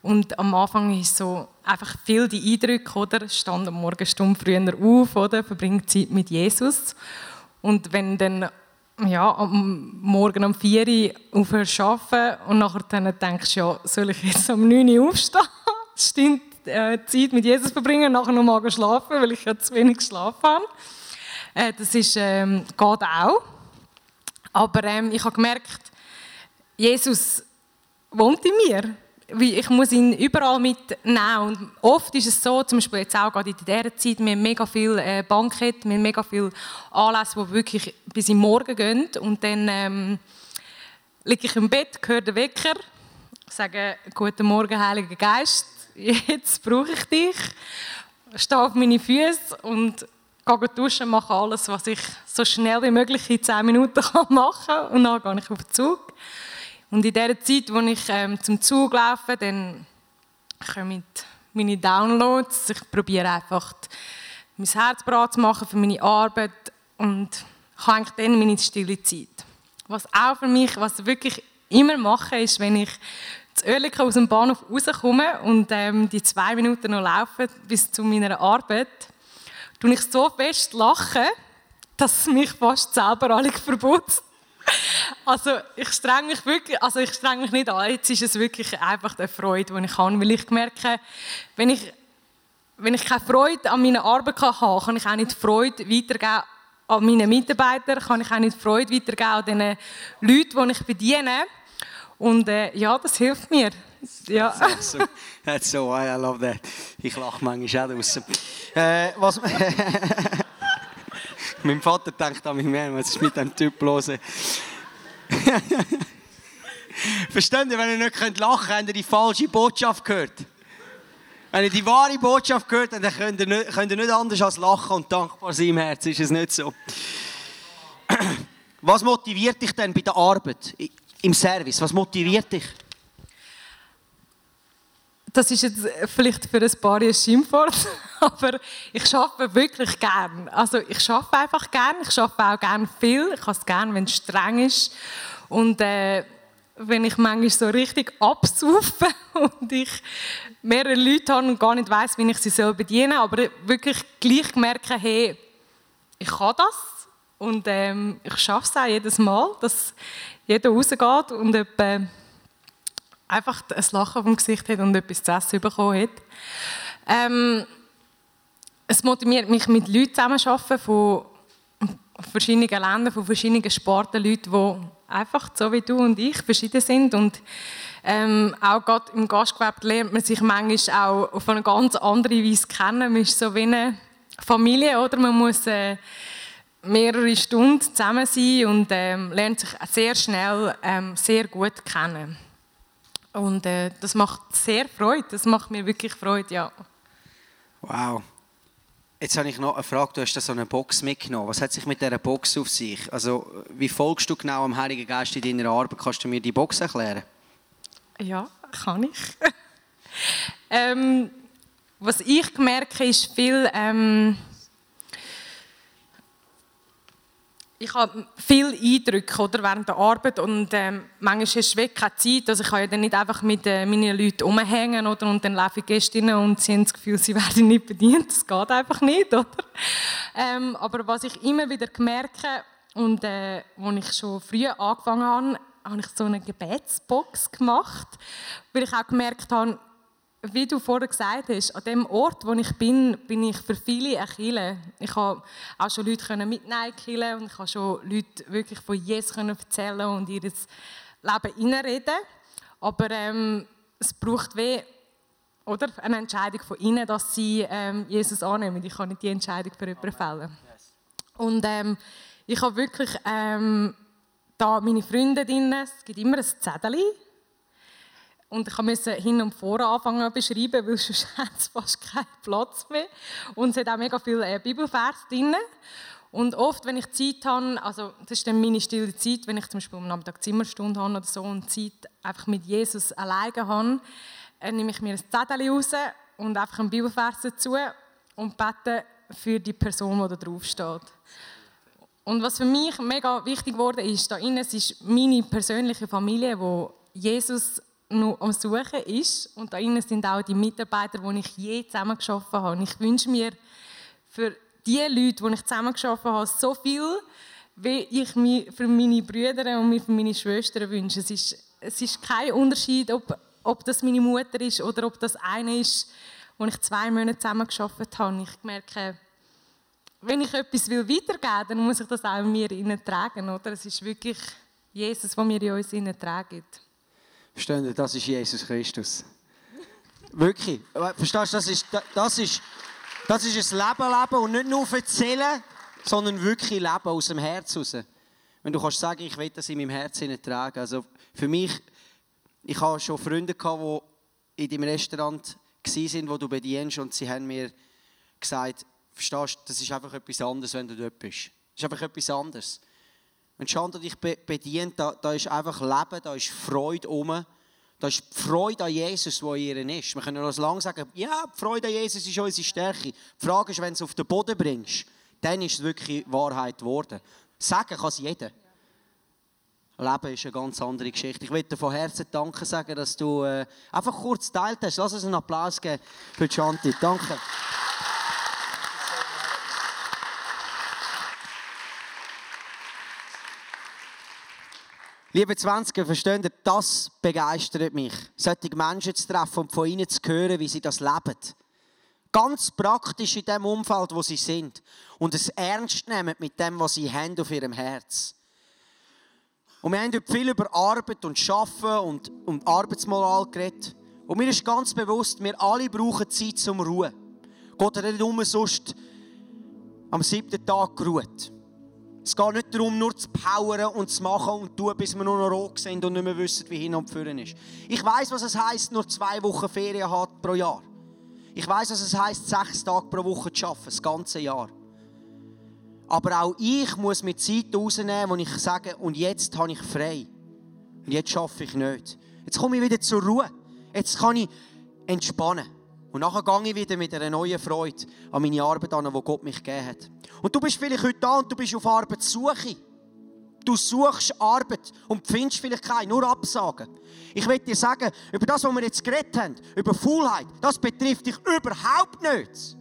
Und am Anfang ist so einfach viel die Eindrücke, oder? Stand am Morgen stumm früher auf, oder? Verbringt Zeit mit Jesus. Und wenn dann ja, am Morgen um 4 Uhr aufhörst zu arbeiten und nachher dann denkst ja, soll ich jetzt um 9 Uhr aufstehen? *laughs* Stimmt, äh, Zeit mit Jesus verbringen und nachher noch mal schlafen, weil ich ja zu wenig geschlafen habe. Äh, das ist, ähm, geht auch. Aber ähm, ich habe gemerkt, Jesus wohnt in mir ich muss ihn überall mitnehmen. Und oft ist es so, zum Beispiel jetzt auch gerade in dieser Zeit, wir haben mega viel äh, Bankett, wir haben mega viel Anlässe, die wirklich bis im Morgen gehen. Und dann ähm, liege ich im Bett, höre den Wecker, sage «Guten Morgen, Heiliger Geist, *laughs* jetzt brauche ich dich». Stehe auf meine Füße und gehe duschen, mache alles, was ich so schnell wie möglich in 10 Minuten *laughs* machen kann. Und dann gehe ich auf den Zug. Und in der Zeit, wo ich ähm, zum Zug laufe, dann kommen meine Downloads. Ich probiere einfach, mein Herz bereit zu machen für meine Arbeit und habe eigentlich dann meine stille Zeit. Was auch für mich, was ich wirklich immer mache, ist, wenn ich zu Oerlikon aus dem Bahnhof rauskomme und ähm, die zwei Minuten noch laufen bis zu meiner Arbeit, tue ich so fest lachen, dass mich fast selber alle *laughs* verputzt. Also ich streng mich wirklich, also ich streng mich nicht an. Jetzt ist es wirklich einfach eine Freude, die ich habe, weil ich merke, wenn ich, wenn ich keine Freude an meiner Arbeit habe, kann ich auch nicht Freude weitergeben an meine Mitarbeiter, kann ich auch nicht Freude weitergeben an den Leuten, die ich bediene. Und äh, ja, das hilft mir. Ja. That's so, that's so I love that. Ich lache manchmal auch draussen. Äh, was... *laughs* mein Vater denkt an mich mehr, was ist mit dem Typ los? *laughs* Versteht ihr, wenn ihr nicht lachen könnt, habt ihr die falsche Botschaft gehört. Wenn ihr die wahre Botschaft gehört habt, dann könnt ihr, nicht, könnt ihr nicht anders als lachen und dankbar sein im Herzen. Ist es nicht so? *clears throat* Was motiviert dich denn bei der Arbeit, im Service? Was motiviert dich? Das ist jetzt vielleicht für ein paar ein Schimpfwort, *laughs* aber ich arbeite wirklich gern. Also ich arbeite einfach gern, ich arbeite auch gern viel. Ich habe es gern, wenn es streng ist und äh, wenn ich manchmal so richtig absaufe *laughs* und ich mehrere Leute habe und gar nicht weiß, wie ich sie soll bedienen soll, aber wirklich gleich merke, hey, ich kann das und ähm, ich schaffe es auch jedes Mal, dass jeder rausgeht und etwa einfach ein Lachen auf dem Gesicht hat und etwas zu essen bekommen hat. Ähm, es motiviert mich, mit Leuten zusammenzuarbeiten von verschiedenen Ländern, von verschiedenen Sparten, Leute, die einfach so wie du und ich verschieden sind und ähm, auch gerade im Gastgewerbe lernt man sich manchmal auch auf eine ganz andere Weise kennen. Man ist so wie eine Familie, oder? Man muss äh, mehrere Stunden zusammen sein und ähm, lernt sich sehr schnell ähm, sehr gut kennen. Und äh, das macht sehr Freude. Das macht mir wirklich Freude, ja. Wow. Jetzt habe ich noch eine Frage. Du hast da so eine Box mitgenommen. Was hat sich mit dieser Box auf sich? Also, wie folgst du genau am Heiligen Geist in deiner Arbeit? Kannst du mir die Box erklären? Ja, kann ich. *laughs* ähm, was ich merke, ist viel... Ähm, ich habe viele Eindrücke oder, während der Arbeit und ähm, manchmal ist es keine Zeit. Also ich kann ja dann nicht einfach mit äh, meinen Leuten umhängen oder, und dann laufe ich Gäste und sie haben das Gefühl, sie *laughs* werden nicht bedient. Das geht einfach nicht. Oder? Ähm, aber was ich immer wieder merke und äh, als ich schon früh angefangen habe, habe ich so eine Gebetsbox gemacht, weil ich auch gemerkt habe, wie du vorher gesagt hast, an dem Ort, wo ich bin, bin ich für viele ein Kille. Ich habe auch schon Leute mitnehmen können und ich habe schon Leute wirklich von Jesus erzählen und ihr Leben hineinreden. Aber ähm, es braucht weh, oder? eine Entscheidung von ihnen, dass sie ähm, Jesus annehmen. Ich kann nicht die Entscheidung für jemanden fällen. Und ähm, ich habe wirklich ähm, da meine Freunde drin. Es gibt immer ein Zettel und ich musste hin und vor anfangen zu beschreiben, weil sonst *laughs* hat es fast keinen Platz mehr. Und es hat auch mega viele äh, Bibelvers drin. Und oft, wenn ich Zeit habe, also das ist dann meine stille Zeit, wenn ich zum Beispiel am Nachmittag Zimmerstunde habe oder so und Zeit einfach mit Jesus alleine habe, äh, nehme ich mir ein Zettel raus und einfach einen Bibelvers dazu und bete für die Person, die da drauf steht. Und was für mich mega wichtig geworden ist, da innen, ist meine persönliche Familie, wo Jesus noch am Suchen ist. Und da sind auch die Mitarbeiter, die ich je zusammengeschaffen habe. Ich wünsche mir für die Leute, die ich zusammengeschaffen habe, so viel, wie ich mir für meine Brüder und für meine Schwestern wünsche. Es ist, es ist kein Unterschied, ob, ob das meine Mutter ist oder ob das eine ist, wo ich zwei Monate zusammengearbeitet habe. Ich merke, wenn ich etwas weitergeben will, dann muss ich das auch in mir tragen. Oder? Es ist wirklich Jesus, der mir in uns tragen. Verstehen Sie, das ist Jesus Christus. Wirklich. Verstehst du, das ist, das ist, das ist ein Leben leben und nicht nur erzählen, sondern wirklich leben aus dem Herz raus. Wenn du kannst sagen, ich will das in meinem Herzen tragen. Also für mich, ich habe schon Freunde gehabt, die in deinem Restaurant waren, wo du bedienst und sie haben mir gesagt, verstehst du, das ist einfach etwas anderes, wenn du dort bist. Das ist einfach etwas anderes. Wenn Chandra dich bedient, da, da ist einfach Leben, da ist Freude um. Da ist die Freude an Jesus, die in ihr ist. Wir können noch lange sagen, ja, die Freude an Jesus ist unsere Stärke. Die Frage ist, wenn du es auf den Boden bringst, dann ist es wirklich Wahrheit geworden. Sagen kann es jeder. Leben ist eine ganz andere Geschichte. Ich möchte dir von Herzen Danke sagen, dass du äh, einfach kurz teilt hast. Lass uns einen Applaus geben für Chanti. Danke. Liebe 20er, versteht ihr, das begeistert mich. Solche Menschen zu treffen und von ihnen zu hören, wie sie das leben. Ganz praktisch in dem Umfeld, wo sie sind. Und es ernst nehmen mit dem, was sie haben auf ihrem Herz. Und wir haben heute viel über Arbeit und Schaffen und, und Arbeitsmoral geredet. Und mir ist ganz bewusst, wir alle brauchen Zeit zum Ruhen. Gott hat nicht umsonst am siebten Tag geruht. Es geht nicht darum, nur zu powern und zu machen und zu tun, bis wir nur noch rot sind und nicht mehr wissen, wie hin und vorne ist. Ich weiß, was es heißt, nur zwei Wochen Ferien hat pro Jahr. Ich weiß, was es heißt, sechs Tage pro Woche zu arbeiten, das ganze Jahr. Aber auch ich muss mir Zeit rausnehmen, wo ich sage, und jetzt habe ich frei. Und jetzt schaffe ich nicht. Jetzt komme ich wieder zur Ruhe. Jetzt kann ich entspannen. Und nachher gehe ich wieder mit einer neuen Freude an meine Arbeit an, die Gott mich gegeben hat. Und du bist vielleicht heute da und du bist auf Arbeitssuche. Du suchst Arbeit und findest vielleicht keine, nur Absagen. Ich will dir sagen, über das, was wir jetzt geredet haben, über Faulheit, das betrifft dich überhaupt nicht.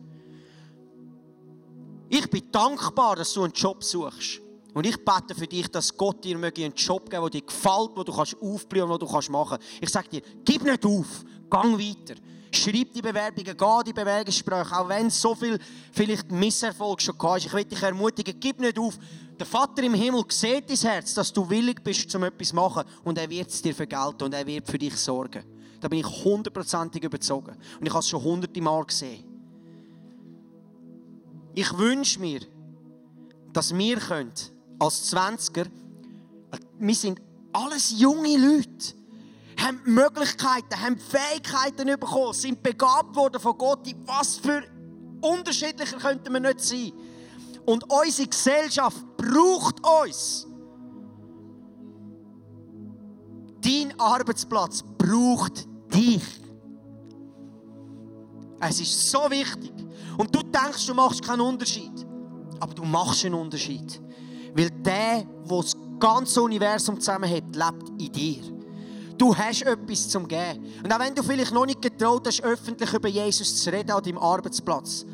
Ich bin dankbar, dass du einen Job suchst. Und ich bete für dich, dass Gott dir einen Job geben der dir gefällt, wo du kannst aufblühen, wo du kannst. Ich sage dir, gib nicht auf, gang weiter. Schreib die Bewerbungen, geh die Bewerbungsgespräche, auch wenn es so viel vielleicht Misserfolg schon hast. Ich will dich ermutigen, gib nicht auf. Der Vater im Himmel sieht dein Herz, dass du willig bist, um etwas zu machen und er wird es dir vergelten und er wird für dich sorgen. Da bin ich hundertprozentig überzogen. Und ich habe es schon hunderte Mal gesehen. Ich wünsche mir, dass wir können, als 20er, wir sind alles junge Leute, haben Möglichkeiten, haben Fähigkeiten bekommen, sind begabt worden von Gott. Was für unterschiedlicher könnten wir nicht sein. Und unsere Gesellschaft braucht uns. Dein Arbeitsplatz braucht dich. Es ist so wichtig. Und du denkst, du machst keinen Unterschied. Aber du machst einen Unterschied. Weil der, der das ganze Universum zusammenhält, lebt in dir. Du hast etwas zum Geben. Und auch wenn du vielleicht noch nicht getraut hast, öffentlich über Jesus zu reden an deinem Arbeitsplatz,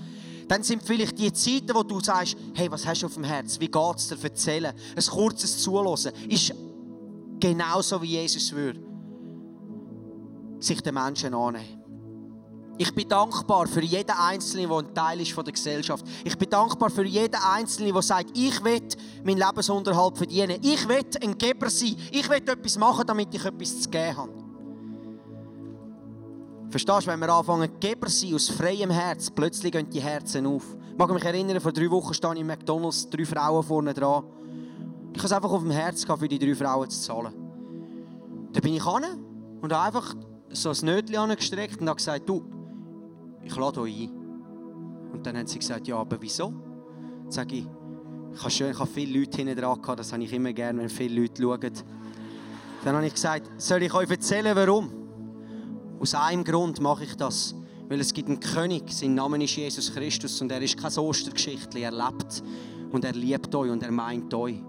dann sind vielleicht die Zeiten, wo du sagst, hey, was hast du auf dem Herz? Wie geht es dir? Erzählen. Ein kurzes Zuhören ist genauso wie Jesus würde sich den Menschen annehmen. Ich bin dankbar für jeden Einzelnen, der ein Teil ist von der Gesellschaft. Ich bin dankbar für jeden Einzelnen, der sagt, ich will meinen Lebensunterhalt verdienen. Ich will ein Geber sein. Ich will etwas machen, damit ich etwas zu geben habe. Verstehst du, wenn wir anfangen, Geber zu sein aus freiem Herz, plötzlich gehen die Herzen auf. Ich mag mich erinnern, vor drei Wochen stand ich im McDonalds, drei Frauen vorne dran. Ich habe es einfach auf dem Herz gehabt, für die drei Frauen zu zahlen. Da bin ich hin und habe einfach so ein Nötchen angestreckt und habe gesagt, du, ich lade euch ein. Und dann haben sie gesagt, ja, aber wieso? Dann sage ich, ich habe, schön, ich habe viele Leute hinten dran gehabt, das habe ich immer gerne, wenn viele Leute schauen. Dann habe ich gesagt, soll ich euch erzählen, warum? Aus einem Grund mache ich das. Weil es gibt einen König, sein Name ist Jesus Christus und er ist keine Ostergeschichte, er lebt und er liebt euch und er meint euch.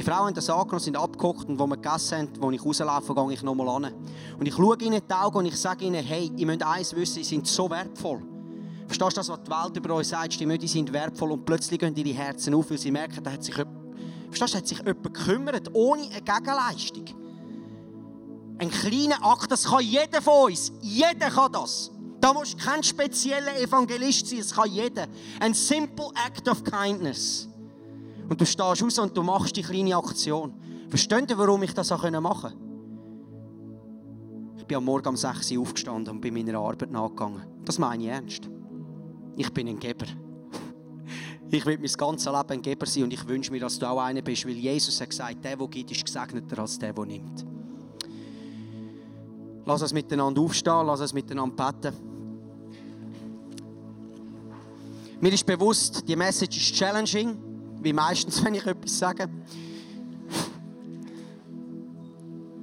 Die Frauen haben das angenommen, sind abgekocht und wo wir gegessen haben, wo ich rauslaufe, gehe ich nochmal an. Und ich schaue ihnen in die Augen und ich sage ihnen, hey, ihr müsst eins wissen, sie sind so wertvoll. Verstehst du das, was die Welt über uns sagt? Die Mütter sind wertvoll und plötzlich gehen ihre Herzen auf, weil sie merken, da hat sich, da hat sich jemand gekümmert, ohne eine Gegenleistung. Ein kleiner Akt, das kann jeder von uns. Jeder kann das. Da musst du kein spezieller Evangelist sein, es kann jeder. Ein simple act of kindness. Und du stehst raus und du machst die kleine Aktion. Versteht ihr, warum ich das auch machen konnte? Ich bin am Morgen um 6 Uhr aufgestanden und bin meiner Arbeit nachgegangen. Das meine ich ernst. Ich bin ein Geber. *laughs* Ich will mein ganzes Leben ein Geber sein und ich wünsche mir, dass du auch einer bist, weil Jesus hat gesagt, der, der gibt, ist gesegneter als der, der nimmt. Lass uns miteinander aufstehen, lass uns miteinander beten. Mir ist bewusst, die Message ist challenging wie meistens, *laughs* wenn ich etwas sage.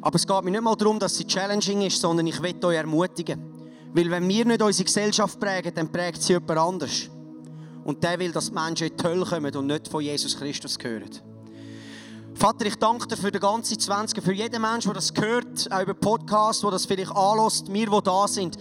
Aber es geht mir nicht mal darum, dass sie challenging ist, sondern ich will euch ermutigen. Weil wenn wir nicht unsere Gesellschaft prägen, dann prägt sie jemand anders. Und der will, dass die Menschen in die Hölle kommen und nicht von Jesus Christus hören. Vater, ich danke dir für den ganzen 20, für jeden Menschen, der das hört, auch über Podcasts, der das vielleicht anlässt, wir, die da sind.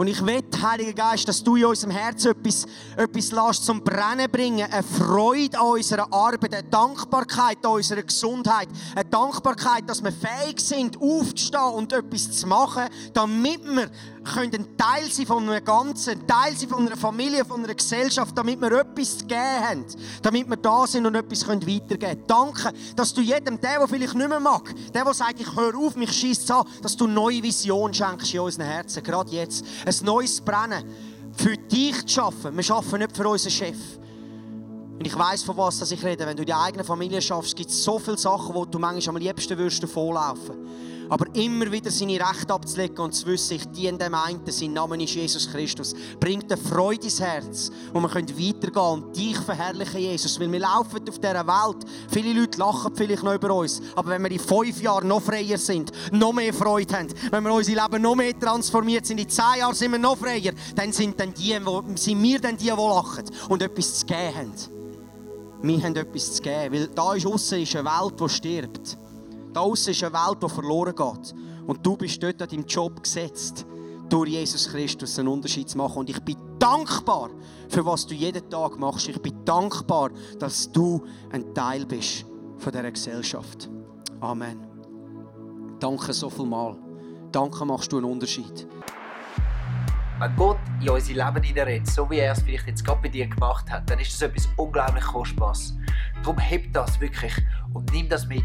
Und ich will, Heiliger Geist, dass du in unserem Herzen etwas, etwas lässt zum Brennen bringen. Eine Freude an unserer Arbeit, eine Dankbarkeit an unserer Gesundheit, eine Dankbarkeit, dass wir fähig sind, aufzustehen und etwas zu machen, damit wir können ein Teil sein von einem Ganzen, ein Teil sein von einer Familie, von einer Gesellschaft, damit wir etwas zu geben haben, damit wir da sind und etwas weitergeben können. Danke, dass du jedem, der, der vielleicht nicht mehr mag, der, der sagt, ich höre auf, mich schießt an, dass du neue Vision schenkst in unseren Herzen, gerade jetzt. Ein neues Brennen für dich zu schaffen. Wir schaffen nicht für unseren Chef. Und ich weiß von was ich rede. Wenn du die eigene Familie schaffst, gibt es so viele Sachen, wo du manchmal am liebsten würdest davonlaufen. Aber immer wieder seine Rechte abzulegen und zu wissen, ich diene dem einen, sein Name ist Jesus Christus, bringt eine Freude ins Herz, wo wir weitergehen können und dich verherrlichen, Jesus. Weil wir laufen auf dieser Welt, viele Leute lachen vielleicht noch über uns, aber wenn wir in fünf Jahren noch freier sind, noch mehr Freude haben, wenn wir unser Leben noch mehr transformiert sind, in zehn Jahren sind wir noch freier, dann sind, dann die, sind wir dann die, die lachen und etwas zu geben haben. Wir haben etwas zu geben, weil da ist aussen ist eine Welt, die stirbt. Da außen ist eine Welt, die verloren geht. Und du bist dort an deinem Job gesetzt, durch Jesus Christus einen Unterschied zu machen. Und ich bin dankbar für was du jeden Tag machst. Ich bin dankbar, dass du ein Teil bist von dieser Gesellschaft. Amen. Danke so viel mal. Danke machst du einen Unterschied. Wenn Gott in unser Leben hineinredet, so wie er es vielleicht jetzt gerade bei dir gemacht hat, dann ist das etwas unglaublich Kostbares. Darum heb das wirklich und nimm das mit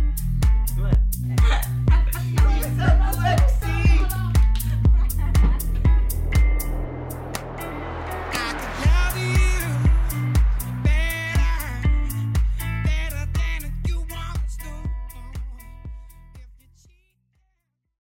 i'm *laughs* so slip.